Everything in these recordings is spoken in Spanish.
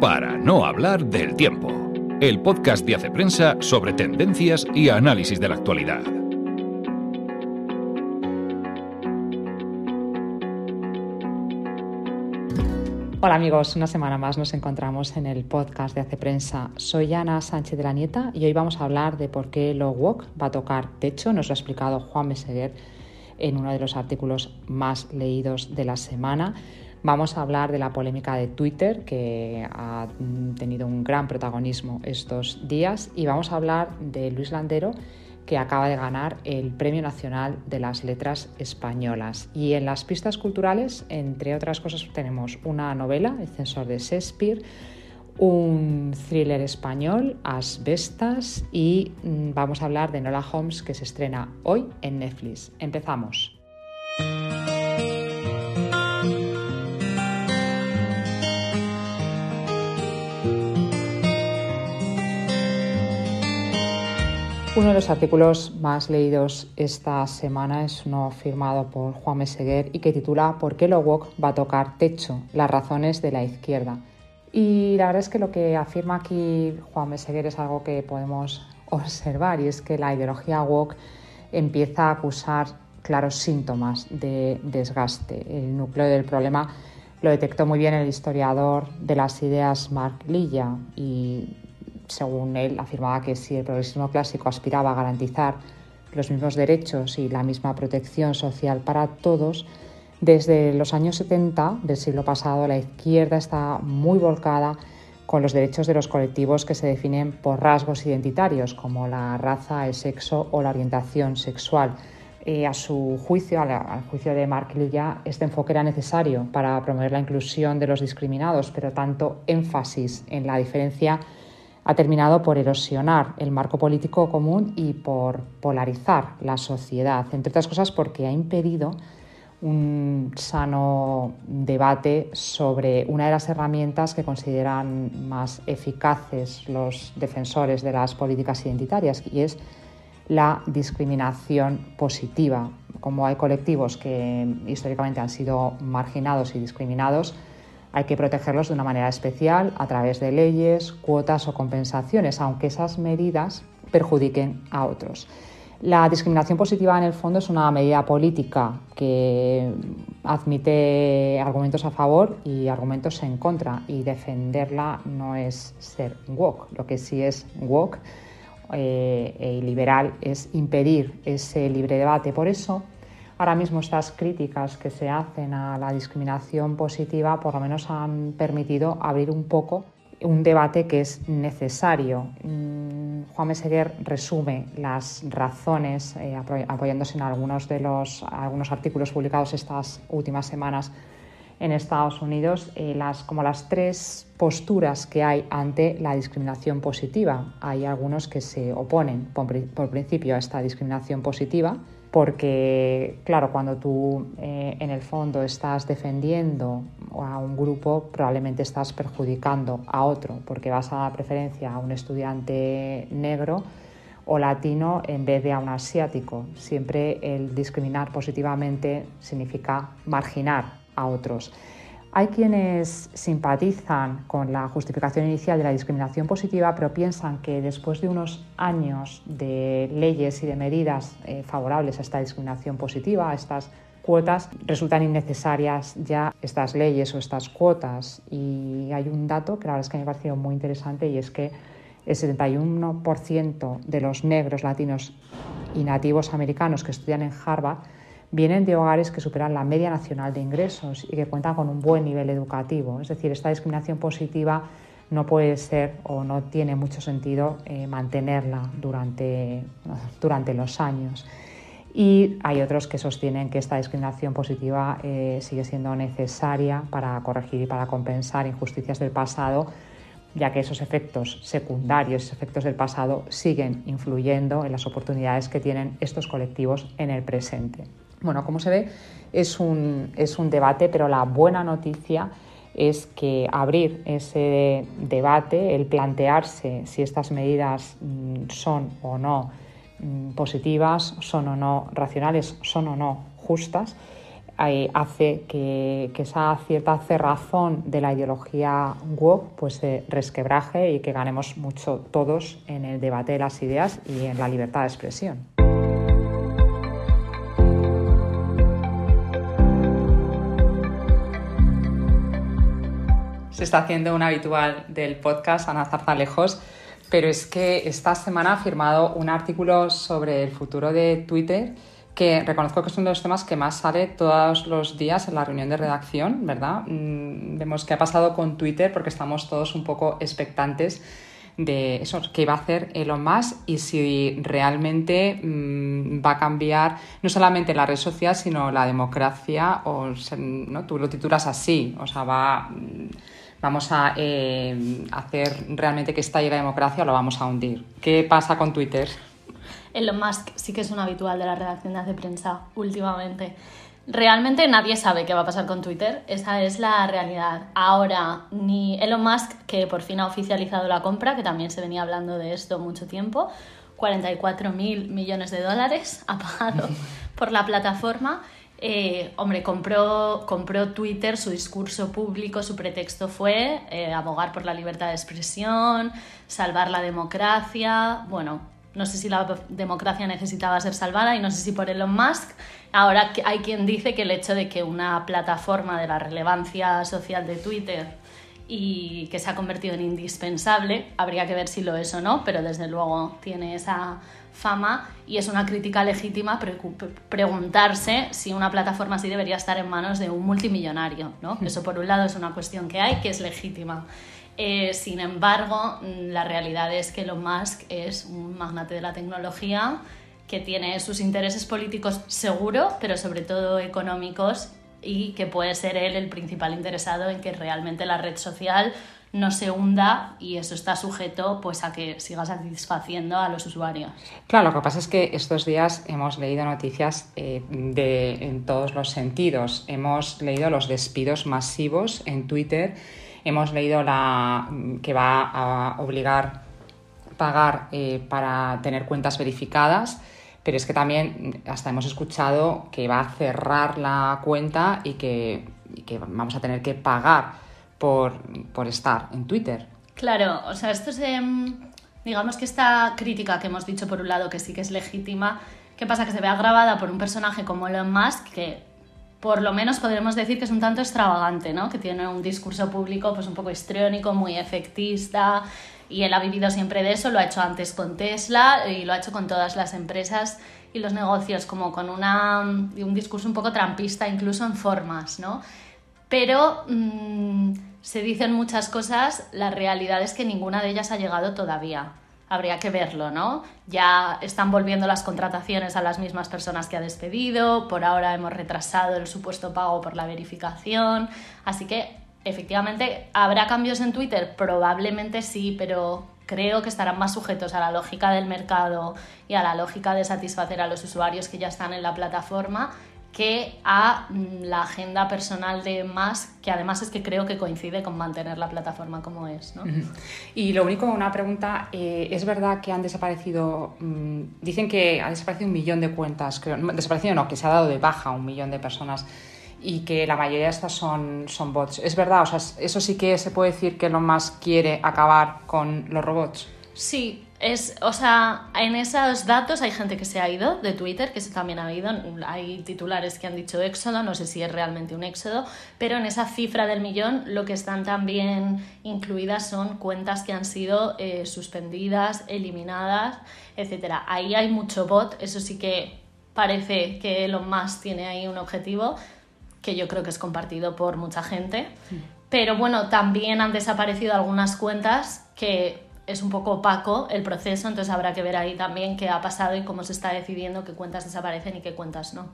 Para no hablar del tiempo, el podcast de Hace Prensa sobre tendencias y análisis de la actualidad. Hola amigos, una semana más nos encontramos en el podcast de Hace Prensa. Soy Ana Sánchez de la Nieta y hoy vamos a hablar de por qué lo WOC va a tocar techo. Nos lo ha explicado Juan Meseguer en uno de los artículos más leídos de la semana. Vamos a hablar de la polémica de Twitter, que ha tenido un gran protagonismo estos días, y vamos a hablar de Luis Landero, que acaba de ganar el Premio Nacional de las Letras Españolas. Y en las pistas culturales, entre otras cosas, tenemos una novela, El censor de Shakespeare, un thriller español, Asbestas, y mm, vamos a hablar de Nola Holmes, que se estrena hoy en Netflix. Empezamos. Uno de los artículos más leídos esta semana es uno firmado por Juan Meseguer y que titula ¿Por qué lo woke va a tocar techo? Las razones de la izquierda. Y la verdad es que lo que afirma aquí Juan Meseguer es algo que podemos observar y es que la ideología woke empieza a acusar claros síntomas de desgaste. El núcleo del problema lo detectó muy bien el historiador de las ideas Mark Lilla y según él, afirmaba que si el progresismo clásico aspiraba a garantizar los mismos derechos y la misma protección social para todos, desde los años 70 del siglo pasado la izquierda está muy volcada con los derechos de los colectivos que se definen por rasgos identitarios como la raza, el sexo o la orientación sexual. Eh, a su juicio, al, juicio de Mark Lilla, este enfoque era necesario para promover la inclusión de los discriminados, pero tanto énfasis en la diferencia ha terminado por erosionar el marco político común y por polarizar la sociedad, entre otras cosas porque ha impedido un sano debate sobre una de las herramientas que consideran más eficaces los defensores de las políticas identitarias y es la discriminación positiva. Como hay colectivos que históricamente han sido marginados y discriminados, hay que protegerlos de una manera especial a través de leyes, cuotas o compensaciones, aunque esas medidas perjudiquen a otros. La discriminación positiva en el fondo es una medida política que admite argumentos a favor y argumentos en contra y defenderla no es ser woke. Lo que sí es woke eh, y liberal es impedir ese libre debate. Por eso Ahora mismo estas críticas que se hacen a la discriminación positiva por lo menos han permitido abrir un poco un debate que es necesario. Mm, Juan Meseguer resume las razones, eh, apoyándose en algunos de los algunos artículos publicados estas últimas semanas en Estados Unidos, eh, las, como las tres posturas que hay ante la discriminación positiva. Hay algunos que se oponen por principio a esta discriminación positiva, porque, claro, cuando tú eh, en el fondo estás defendiendo a un grupo, probablemente estás perjudicando a otro, porque vas a dar preferencia a un estudiante negro o latino en vez de a un asiático. Siempre el discriminar positivamente significa marginar a otros. Hay quienes simpatizan con la justificación inicial de la discriminación positiva, pero piensan que después de unos años de leyes y de medidas eh, favorables a esta discriminación positiva, a estas cuotas, resultan innecesarias ya estas leyes o estas cuotas. Y hay un dato que la verdad es que me ha parecido muy interesante y es que el 71% de los negros latinos y nativos americanos que estudian en Harvard vienen de hogares que superan la media nacional de ingresos y que cuentan con un buen nivel educativo. Es decir, esta discriminación positiva no puede ser o no tiene mucho sentido eh, mantenerla durante, durante los años. Y hay otros que sostienen que esta discriminación positiva eh, sigue siendo necesaria para corregir y para compensar injusticias del pasado, ya que esos efectos secundarios, esos efectos del pasado, siguen influyendo en las oportunidades que tienen estos colectivos en el presente. Bueno, como se ve, es un, es un debate, pero la buena noticia es que abrir ese debate, el plantearse si estas medidas mm, son o no mm, positivas, son o no racionales, son o no justas, hace que, esa cierta cerrazón de la ideología woke pues se resquebraje y que ganemos mucho todos en el debate de las ideas y en la libertad de expresión. Se está haciendo un habitual del podcast Ana Zarzalejos, pero es que esta semana ha firmado un artículo sobre el futuro de Twitter que reconozco que es uno de los temas que más sale todos los días en la reunión de redacción, ¿verdad? Mm, vemos qué ha pasado con Twitter porque estamos todos un poco expectantes de eso, qué va a hacer Elon Musk y si realmente mm, va a cambiar no solamente la red social, sino la democracia, o ¿no? tú lo titulas así, o sea, va, mm, vamos a eh, hacer realmente que estalle la democracia o lo vamos a hundir. ¿Qué pasa con Twitter? Elon Musk sí que es un habitual de la redacción de Hace Prensa últimamente. Realmente nadie sabe qué va a pasar con Twitter, esa es la realidad. Ahora, ni Elon Musk, que por fin ha oficializado la compra, que también se venía hablando de esto mucho tiempo, 44 mil millones de dólares ha pagado por la plataforma. Eh, hombre, compró, Twitter, su discurso público, su pretexto fue eh, abogar por la libertad de expresión, salvar la democracia. Bueno, no sé si la democracia necesitaba ser salvada y no sé si por Elon Musk. Ahora hay quien dice que el hecho de que una plataforma de la relevancia social de Twitter y que se ha convertido en indispensable, habría que ver si lo es o no, pero desde luego tiene esa fama y es una crítica legítima preguntarse si una plataforma así debería estar en manos de un multimillonario. ¿no? Eso por un lado es una cuestión que hay que es legítima. Eh, sin embargo, mm, la realidad es que Elon Musk es un magnate de la tecnología que tiene sus intereses políticos seguro, pero sobre todo económicos y que puede ser él el principal interesado en que realmente la red social no se hunda y eso está sujeto pues a que siga satisfaciendo a los usuarios. Claro, lo que pasa es que estos días hemos leído noticias eh, de, en todos los sentidos. Hemos leído los despidos masivos en Twitter Hemos leído la, que va a obligar pagar eh, para tener cuentas verificadas, pero es que también hasta hemos escuchado que va a cerrar la cuenta y que, vamos a tener que pagar por, estar en Twitter. Claro, o sea, esto es, digamos que esta crítica que hemos dicho por un lado que sí que es legítima, ¿qué pasa? Que se ve agravada por un personaje como Elon Musk que por lo menos podremos decir que es un tanto extravagante, ¿no? que tiene un discurso público pues un poco histriónico, muy efectista, y él ha vivido siempre de eso, lo ha hecho antes con Tesla y lo ha hecho con todas las empresas y los negocios, como con una, un discurso un poco trampista, incluso en formas, ¿no? Pero mm, se dicen muchas cosas, la realidad es que ninguna de ellas ha llegado todavía habría que verlo, ¿no? Ya están volviendo las contrataciones a las mismas personas que ha despedido, por ahora hemos retrasado el supuesto pago por la verificación, así que efectivamente, ¿habrá cambios en Twitter? Probablemente sí, pero creo que estarán más sujetos a la lógica del mercado y a la lógica de satisfacer a los usuarios que ya están en la plataforma que a mm, la agenda personal de más, que además es que creo que coincide con mantener la plataforma como es. ¿no? Y lo único, una pregunta, eh, ¿es verdad que han desaparecido, mm, dicen que ha desaparecido un millón de cuentas, creo, desaparecido no, que se ha dado de baja un millón de personas y que la mayoría de estas son, son bots. ¿Es verdad? O sea, eso sí que se puede decir que lo más quiere acabar con los robots. Sí, es, o sea, en esos datos hay gente que se ha ido de Twitter, que eso también ha habido. Hay titulares que han dicho éxodo, no sé si es realmente un éxodo, pero en esa cifra del millón lo que están también incluidas son cuentas que han sido eh, suspendidas, eliminadas, etc. Ahí hay mucho bot, eso sí que parece que Elon Musk tiene ahí un objetivo que yo creo que es compartido por mucha gente. Pero bueno, también han desaparecido algunas cuentas que es un poco opaco el proceso, entonces habrá que ver ahí también qué ha pasado y cómo se está decidiendo qué cuentas desaparecen y qué cuentas no.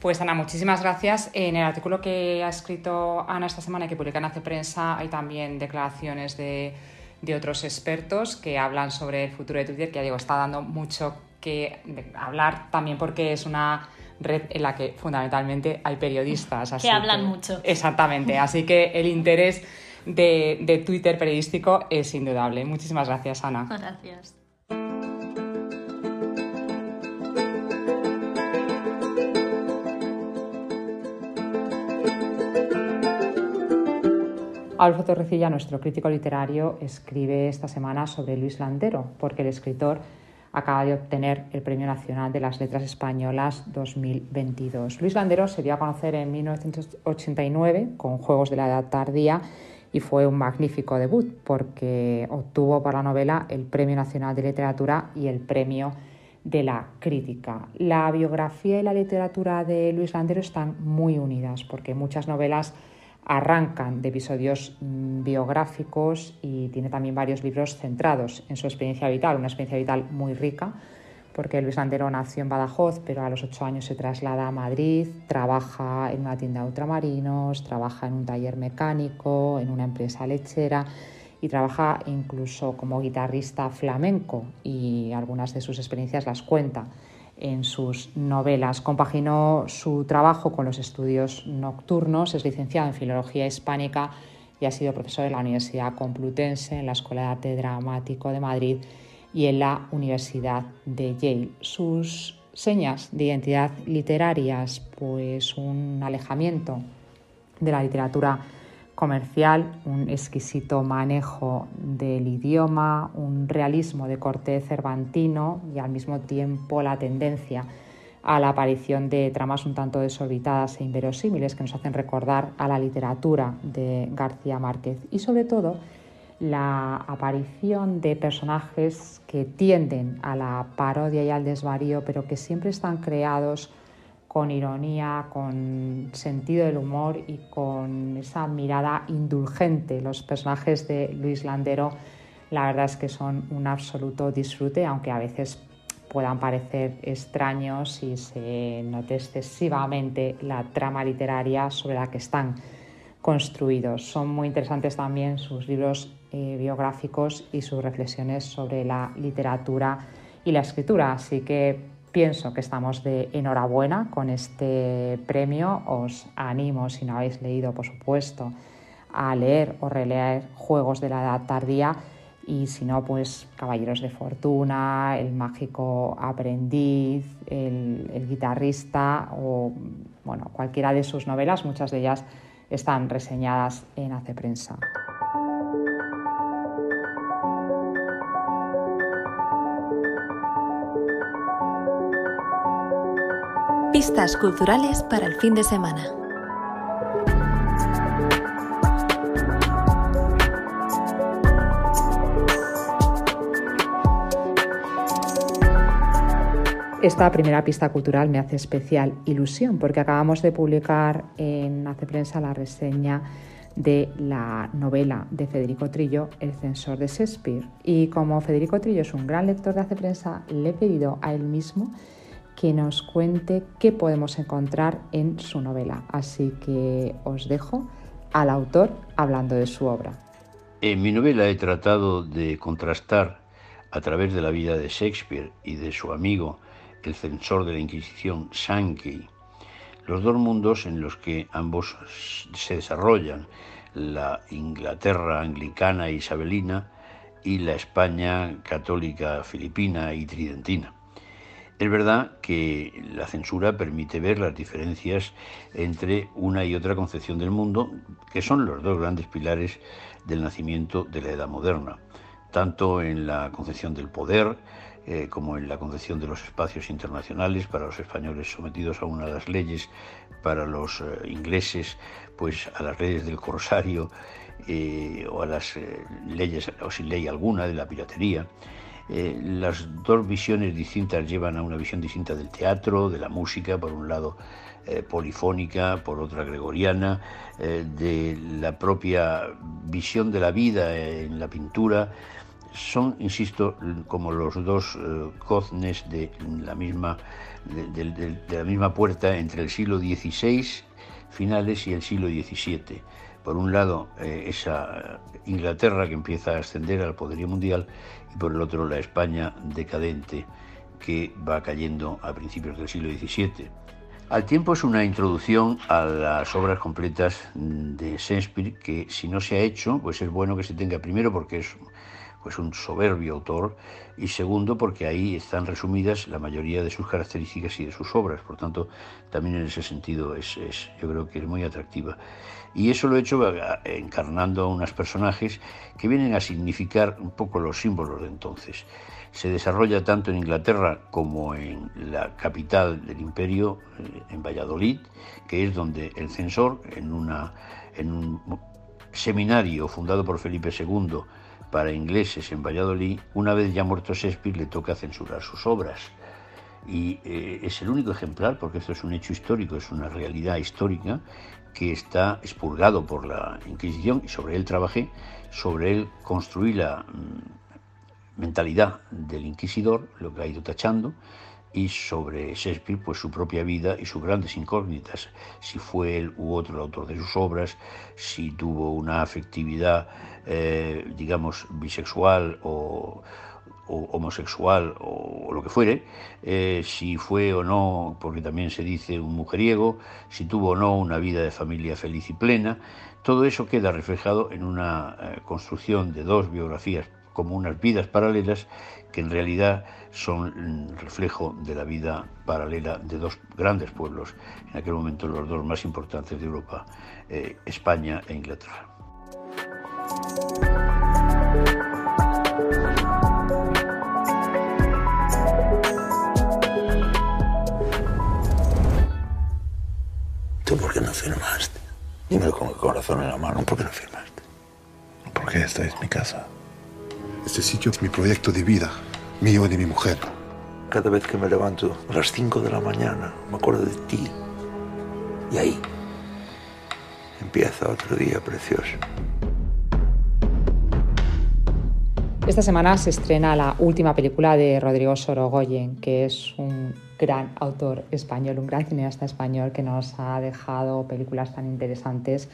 Pues Ana, muchísimas gracias. En el artículo que ha escrito Ana esta semana y que publica en Hace Prensa hay también declaraciones de, de otros expertos que hablan sobre el futuro de Twitter, que ya digo, está dando mucho que hablar también porque es una red en la que fundamentalmente hay periodistas. que hablan mucho. Exactamente, así que el interés de, de Twitter periodístico es indudable. Muchísimas gracias, Ana. Gracias. Alfonso Torrecilla, nuestro crítico literario, escribe esta semana sobre Luis Landero, porque el escritor acaba de obtener el Premio Nacional de las Letras Españolas 2022. Luis Landero se dio a conocer en 1989 con Juegos de la Edad Tardía y fue un magnífico debut porque obtuvo por la novela el Premio Nacional de Literatura y el Premio de la Crítica. La biografía y la literatura de Luis Landero están muy unidas porque muchas novelas arrancan de episodios mm, biográficos y tiene también varios libros centrados en su experiencia vital, una experiencia vital muy rica, porque Luis Landero nació en Badajoz, pero a los ocho años se traslada a Madrid, trabaja en una tienda de ultramarinos, trabaja en un taller mecánico, en una empresa lechera y trabaja incluso como guitarrista flamenco y algunas de sus experiencias las cuenta en sus novelas. Compaginó su trabajo con los estudios nocturnos, es licenciado en Filología Hispánica y ha sido profesor en la Universidad Complutense, en la Escuela de Arte Dramático de Madrid y en la Universidad de Yale. Sus señas de identidad literarias, pues un alejamiento de la literatura comercial, un exquisito manejo del idioma, un realismo de corte cervantino y al mismo tiempo la tendencia a la aparición de tramas un tanto desorbitadas e inverosímiles que nos hacen recordar a la literatura de García Márquez y sobre todo la aparición de personajes que tienden a la parodia y al desvarío pero que siempre están creados con ironía, con sentido del humor y con esa mirada indulgente. Los personajes de Luis Landero, la verdad es que son un absoluto disfrute, aunque a veces puedan parecer extraños y se note excesivamente la trama literaria sobre la que están construidos. Son muy interesantes también sus libros eh, biográficos y sus reflexiones sobre la literatura y la escritura, así que Pienso que estamos de enhorabuena con este premio. Os animo, si no habéis leído, por supuesto, a leer o releer Juegos de la Edad Tardía y si no, pues Caballeros de Fortuna, El Mágico Aprendiz, El, el Guitarrista o bueno, cualquiera de sus novelas, muchas de ellas están reseñadas en Hace Prensa. Pistas culturales para el fin de semana. Esta primera pista cultural me hace especial ilusión porque acabamos de publicar en Hace Prensa la reseña de la novela de Federico Trillo, El censor de Shakespeare. Y como Federico Trillo es un gran lector de Hace Prensa, le he pedido a él mismo que nos cuente qué podemos encontrar en su novela. Así que os dejo al autor hablando de su obra. En mi novela he tratado de contrastar a través de la vida de Shakespeare y de su amigo, el censor de la Inquisición, Sankey, los dos mundos en los que ambos se desarrollan, la Inglaterra anglicana e isabelina y la España católica filipina y tridentina. Es verdad que la censura permite ver las diferencias entre una y otra concepción del mundo, que son los dos grandes pilares del nacimiento de la edad moderna, tanto en la concepción del poder eh, como en la concepción de los espacios internacionales para los españoles sometidos a una de las leyes, para los eh, ingleses pues a las leyes del corsario eh, o a las leyes o sin ley alguna de la piratería. Eh, las dos visiones distintas llevan a una visión distinta del teatro, de la música, por un lado eh, polifónica, por otra gregoriana, eh, de la propia visión de la vida en la pintura. Son, insisto, como los dos coznes de la, misma, de la misma puerta entre el siglo XVI finales y el siglo XVII. Por un lado, esa Inglaterra que empieza a ascender al poderío mundial y por el otro la España decadente que va cayendo a principios del siglo XVII. Al tiempo es una introducción a las obras completas de Shakespeare que si no se ha hecho, pues es bueno que se tenga primero porque es pues un soberbio autor y segundo porque ahí están resumidas la mayoría de sus características y de sus obras, por tanto también en ese sentido es, yo creo que es muy atractiva. Y eso lo he hecho eh, encarnando a unos personajes que vienen a significar un poco los símbolos de entonces. Se desarrolla tanto en Inglaterra como en la capital del imperio, eh, en Valladolid, que es donde el censor, en, una, en un seminario fundado por Felipe II, para ingleses en Valladolid, una vez ya muerto Shakespeare, le toca censurar sus obras. Y eh, es el único ejemplar, porque esto es un hecho histórico, es una realidad histórica, que está expurgado por la Inquisición y sobre él trabajé, sobre él construí la mm, mentalidad del inquisidor, lo que ha ido tachando, y sobre Shakespeare, pues su propia vida y sus grandes incógnitas, si fue él u otro el autor de sus obras, si tuvo una afectividad, eh, digamos, bisexual o, homosexual o, lo que fuere, eh, si fue o no, porque también se dice un mujeriego, si tuvo o no una vida de familia feliz y plena, todo eso queda reflejado en una eh, construcción de dos biografías como unas vidas paralelas que en realidad son reflejo de la vida paralela de dos grandes pueblos, en aquel momento los dos más importantes de Europa, eh, España e Inglaterra. ¿Tú por qué no firmaste? Dímelo con el corazón en la mano, ¿por qué no firmaste? Porque esta es mi casa. Este sitio es mi proyecto de vida, mío y de mi mujer. Cada vez que me levanto a las 5 de la mañana, me acuerdo de ti. Y ahí empieza otro día precioso. Esta semana se estrena la última película de Rodrigo Sorogoyen, que es un gran autor español, un gran cineasta español que nos ha dejado películas tan interesantes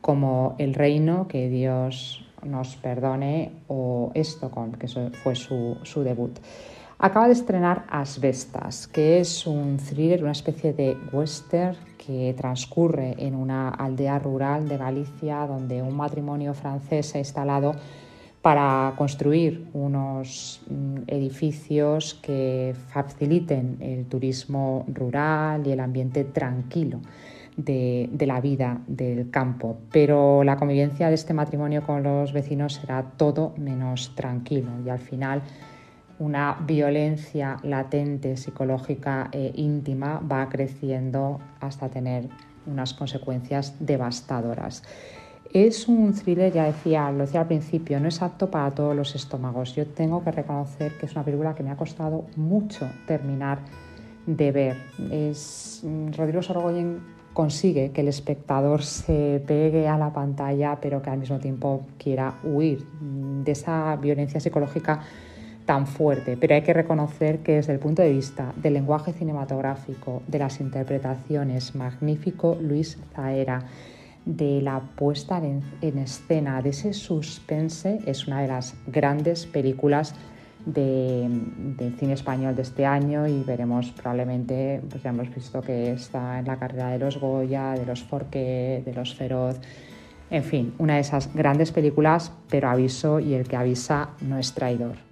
como El Reino, que Dios nos perdone, o Stockholm, que fue su, su debut. Acaba de estrenar Asbestas, que es un thriller, una especie de western que transcurre en una aldea rural de Galicia donde un matrimonio francés se ha instalado para construir unos mm, edificios que faciliten el turismo rural y el ambiente tranquilo de, la vida del campo, pero la convivencia de este matrimonio con los vecinos será todo menos tranquilo y al final una violencia latente, psicológica e íntima va creciendo hasta tener unas consecuencias devastadoras. Es un thriller, ya decía, lo decía al principio, no es apto para todos los estómagos. Yo tengo que reconocer que es una película que me ha costado mucho terminar de ver. Es Rodrigo Sorogoyen consigue que el espectador se pegue a la pantalla, pero que al mismo tiempo quiera huir de esa violencia psicológica tan fuerte. Pero hay que reconocer que desde el punto de vista del lenguaje cinematográfico, de las interpretaciones, magnífico Luis Zaera, de la puesta en, escena, de ese suspense, es una de las grandes películas del cine español de este año y veremos probablemente, pues ya hemos visto que está en la carrera de los Goya, de los Forqué, de los Feroz, en fin, una de esas grandes películas, pero aviso y el que avisa no es traidor.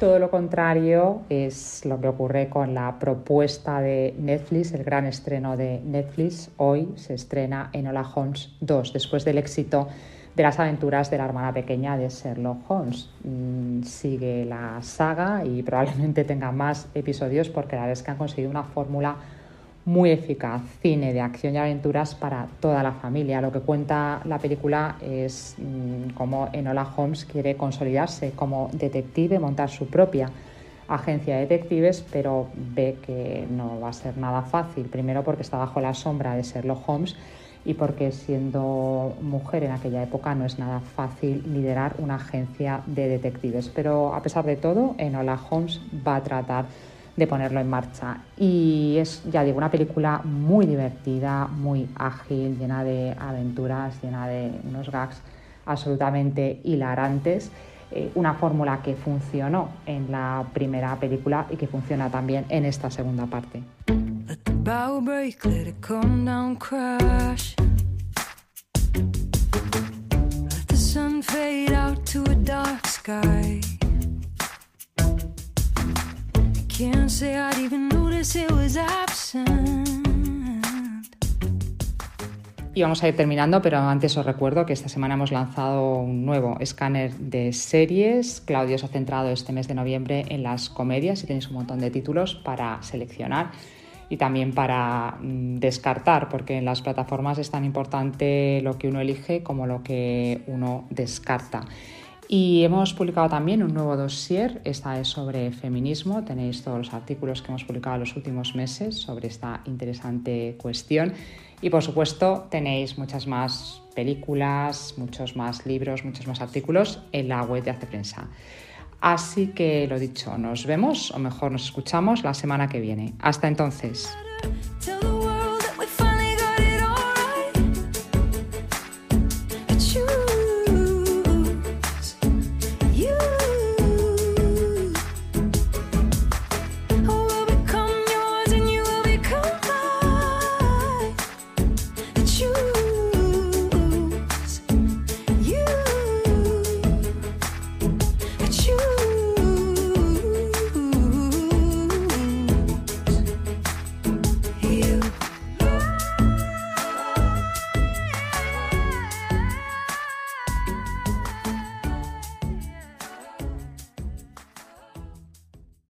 Todo lo contrario es lo que ocurre con la propuesta de Netflix, el gran estreno de Netflix. Hoy se estrena Enola Holmes 2, después del éxito de las aventuras de la hermana pequeña de Sherlock Holmes. Mm, sigue la saga y probablemente tenga más episodios porque la es que han conseguido una fórmula muy eficaz, cine de acción y aventuras para toda la familia. Lo que cuenta la película es mm, cómo Enola Holmes quiere consolidarse como detective, montar su propia agencia de detectives, pero ve que no va a ser nada fácil. Primero porque está bajo la sombra de Sherlock Holmes y porque siendo mujer en aquella época no es nada fácil liderar una agencia de detectives. Pero a pesar de todo, Enola Holmes va a tratar de ponerlo en marcha. Y es, ya digo, una película muy divertida, muy ágil, llena de aventuras, llena de unos gags absolutamente hilarantes. Eh, una fórmula que funcionó en la primera película y que funciona también en esta segunda parte. Can't say I'd. Y vamos a ir terminando, pero antes os recuerdo que esta semana hemos lanzado un nuevo escáner de series. Claudio se ha centrado este mes de noviembre en las comedias y tenéis un montón de títulos para seleccionar y también para mm, descartar, porque en las plataformas es tan importante lo que uno elige como lo que uno descarta. Y hemos publicado también un nuevo dossier, esta es sobre feminismo, tenéis todos los artículos que hemos publicado en los últimos meses sobre esta interesante cuestión. Y por supuesto tenéis muchas más películas, muchos más libros, muchos más artículos en la web de Hace Prensa. Así que lo dicho, nos vemos o mejor nos escuchamos la semana que viene. Hasta entonces.